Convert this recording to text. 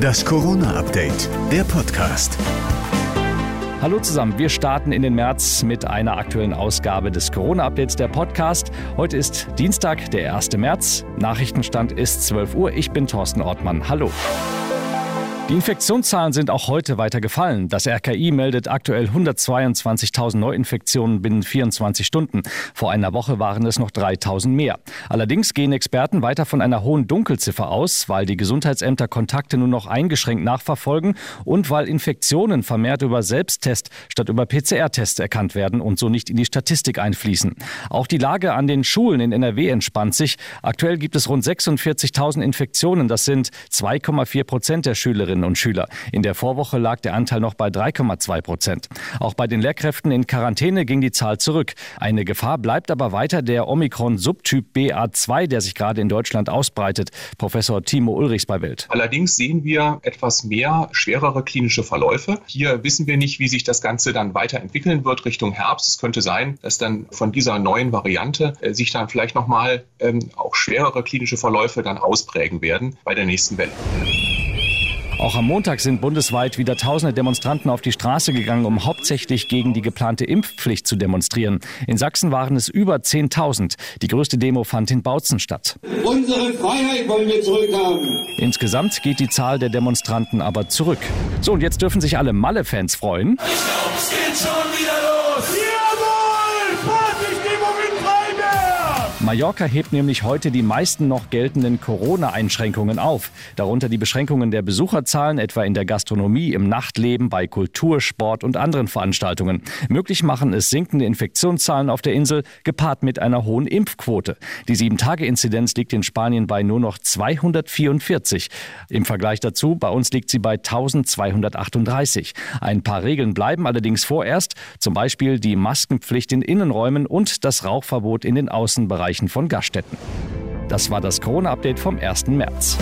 Das Corona-Update, der Podcast. Hallo zusammen, wir starten in den März mit einer aktuellen Ausgabe des Corona-Updates der Podcast. Heute ist Dienstag, der 1. März. Nachrichtenstand ist 12 Uhr. Ich bin Thorsten Ortmann. Hallo. Die Infektionszahlen sind auch heute weiter gefallen. Das RKI meldet aktuell 122.000 Neuinfektionen binnen 24 Stunden. Vor einer Woche waren es noch 3.000 mehr. Allerdings gehen Experten weiter von einer hohen Dunkelziffer aus, weil die Gesundheitsämter Kontakte nur noch eingeschränkt nachverfolgen und weil Infektionen vermehrt über Selbsttest statt über PCR-Tests erkannt werden und so nicht in die Statistik einfließen. Auch die Lage an den Schulen in NRW entspannt sich. Aktuell gibt es rund 46.000 Infektionen. Das sind 2,4 Prozent der Schülerinnen Schülerinnen und Schüler. In der Vorwoche lag der Anteil noch bei 3,2 Prozent. Auch bei den Lehrkräften in Quarantäne ging die Zahl zurück. Eine Gefahr bleibt aber weiter der Omikron-Subtyp BA2, der sich gerade in Deutschland ausbreitet. Professor Timo Ulrichs bei Bild. Allerdings sehen wir etwas mehr schwerere klinische Verläufe. Hier wissen wir nicht, wie sich das Ganze dann weiterentwickeln wird Richtung Herbst. Es könnte sein, dass dann von dieser neuen Variante äh, sich dann vielleicht nochmal ähm, auch schwerere klinische Verläufe dann ausprägen werden bei der nächsten Welle. Auch am Montag sind bundesweit wieder tausende Demonstranten auf die Straße gegangen, um hauptsächlich gegen die geplante Impfpflicht zu demonstrieren. In Sachsen waren es über 10.000. Die größte Demo fand in Bautzen statt. Unsere Freiheit wollen wir zurückhaben. Insgesamt geht die Zahl der Demonstranten aber zurück. So, und jetzt dürfen sich alle Malle-Fans freuen. Ich glaub, es geht schon wieder los. Mallorca hebt nämlich heute die meisten noch geltenden Corona-Einschränkungen auf. Darunter die Beschränkungen der Besucherzahlen, etwa in der Gastronomie, im Nachtleben, bei Kultur, Sport und anderen Veranstaltungen. Möglich machen es sinkende Infektionszahlen auf der Insel, gepaart mit einer hohen Impfquote. Die 7-Tage-Inzidenz liegt in Spanien bei nur noch 244. Im Vergleich dazu, bei uns liegt sie bei 1238. Ein paar Regeln bleiben allerdings vorerst, zum Beispiel die Maskenpflicht in Innenräumen und das Rauchverbot in den Außenbereichen von Gaststätten. Das war das Corona-Update vom 1. März.